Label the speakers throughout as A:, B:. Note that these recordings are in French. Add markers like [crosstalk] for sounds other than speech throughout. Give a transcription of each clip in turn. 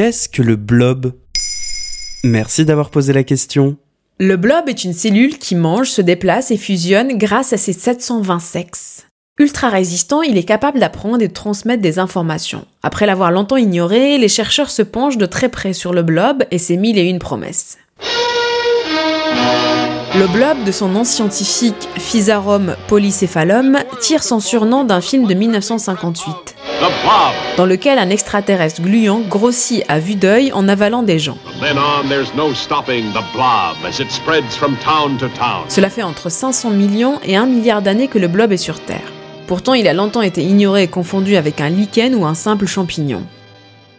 A: Qu'est-ce que le blob? Merci d'avoir posé la question.
B: Le blob est une cellule qui mange, se déplace et fusionne grâce à ses 720 sexes. Ultra résistant, il est capable d'apprendre et de transmettre des informations. Après l'avoir longtemps ignoré, les chercheurs se penchent de très près sur le blob et ses mille et une promesses. Le blob, de son nom scientifique Physarum polycephalum, tire son surnom d'un film de 1958, dans lequel un extraterrestre gluant grossit à vue d'œil en avalant des gens. Cela fait entre 500 millions et 1 milliard d'années que le blob est sur Terre. Pourtant, il a longtemps été ignoré et confondu avec un lichen ou un simple champignon.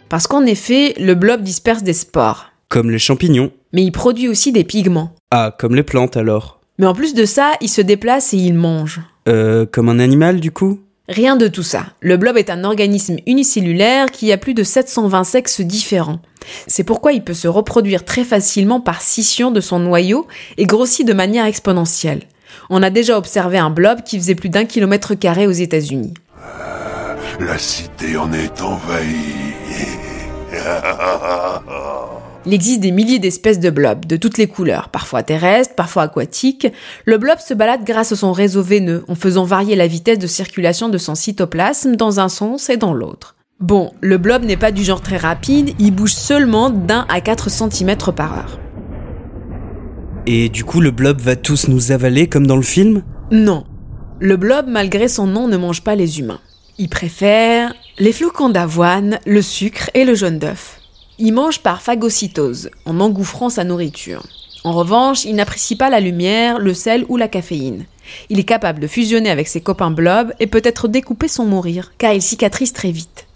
B: Parce qu'en effet, le blob disperse des spores.
A: Comme les champignons.
B: Mais il produit aussi des pigments.
A: Ah, comme les plantes alors.
B: Mais en plus de ça, il se déplace et il mange.
A: Euh, comme un animal du coup?
B: Rien de tout ça. Le blob est un organisme unicellulaire qui a plus de 720 sexes différents. C'est pourquoi il peut se reproduire très facilement par scission de son noyau et grossit de manière exponentielle. On a déjà observé un blob qui faisait plus d'un kilomètre carré aux États-Unis.
C: La cité en est envahie. [laughs]
B: Il existe des milliers d'espèces de blobs, de toutes les couleurs, parfois terrestres, parfois aquatiques. Le blob se balade grâce à son réseau veineux, en faisant varier la vitesse de circulation de son cytoplasme dans un sens et dans l'autre. Bon, le blob n'est pas du genre très rapide, il bouge seulement d'un à 4 cm par heure.
A: Et du coup, le blob va tous nous avaler comme dans le film?
B: Non. Le blob, malgré son nom, ne mange pas les humains. Il préfère les flocons d'avoine, le sucre et le jaune d'œuf. Il mange par phagocytose, en engouffrant sa nourriture. En revanche, il n'apprécie pas la lumière, le sel ou la caféine. Il est capable de fusionner avec ses copains blobs et peut être découpé sans mourir, car il cicatrise très vite.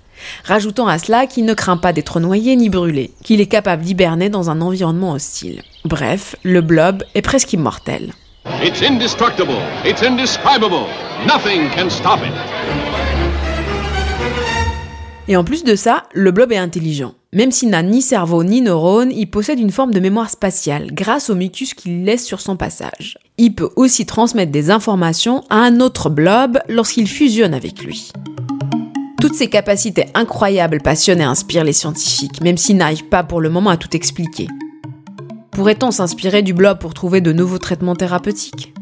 B: Rajoutant à cela qu'il ne craint pas d'être noyé ni brûlé, qu'il est capable d'hiberner dans un environnement hostile. Bref, le blob est presque immortel. It's indestructible, it's indescribable, nothing can stop it. Et en plus de ça, le blob est intelligent. Même s'il n'a ni cerveau ni neurones, il possède une forme de mémoire spatiale grâce au mucus qu'il laisse sur son passage. Il peut aussi transmettre des informations à un autre blob lorsqu'il fusionne avec lui. Toutes ces capacités incroyables passionnent et inspirent les scientifiques, même s'ils n'arrivent pas pour le moment à tout expliquer. Pourrait-on s'inspirer du blob pour trouver de nouveaux traitements thérapeutiques?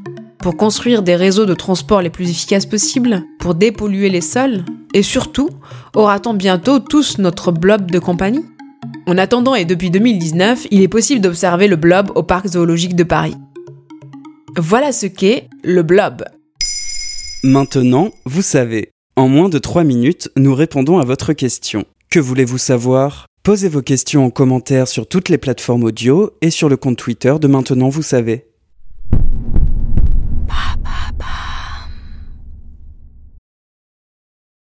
B: Pour construire des réseaux de transport les plus efficaces possibles Pour dépolluer les sols Et surtout, aura-t-on bientôt tous notre blob de compagnie? En attendant et depuis 2019, il est possible d'observer le blob au parc zoologique de Paris. Voilà ce qu'est le blob.
A: Maintenant, vous savez. En moins de 3 minutes, nous répondons à votre question. Que voulez-vous savoir? Posez vos questions en commentaire sur toutes les plateformes audio et sur le compte Twitter de Maintenant vous savez.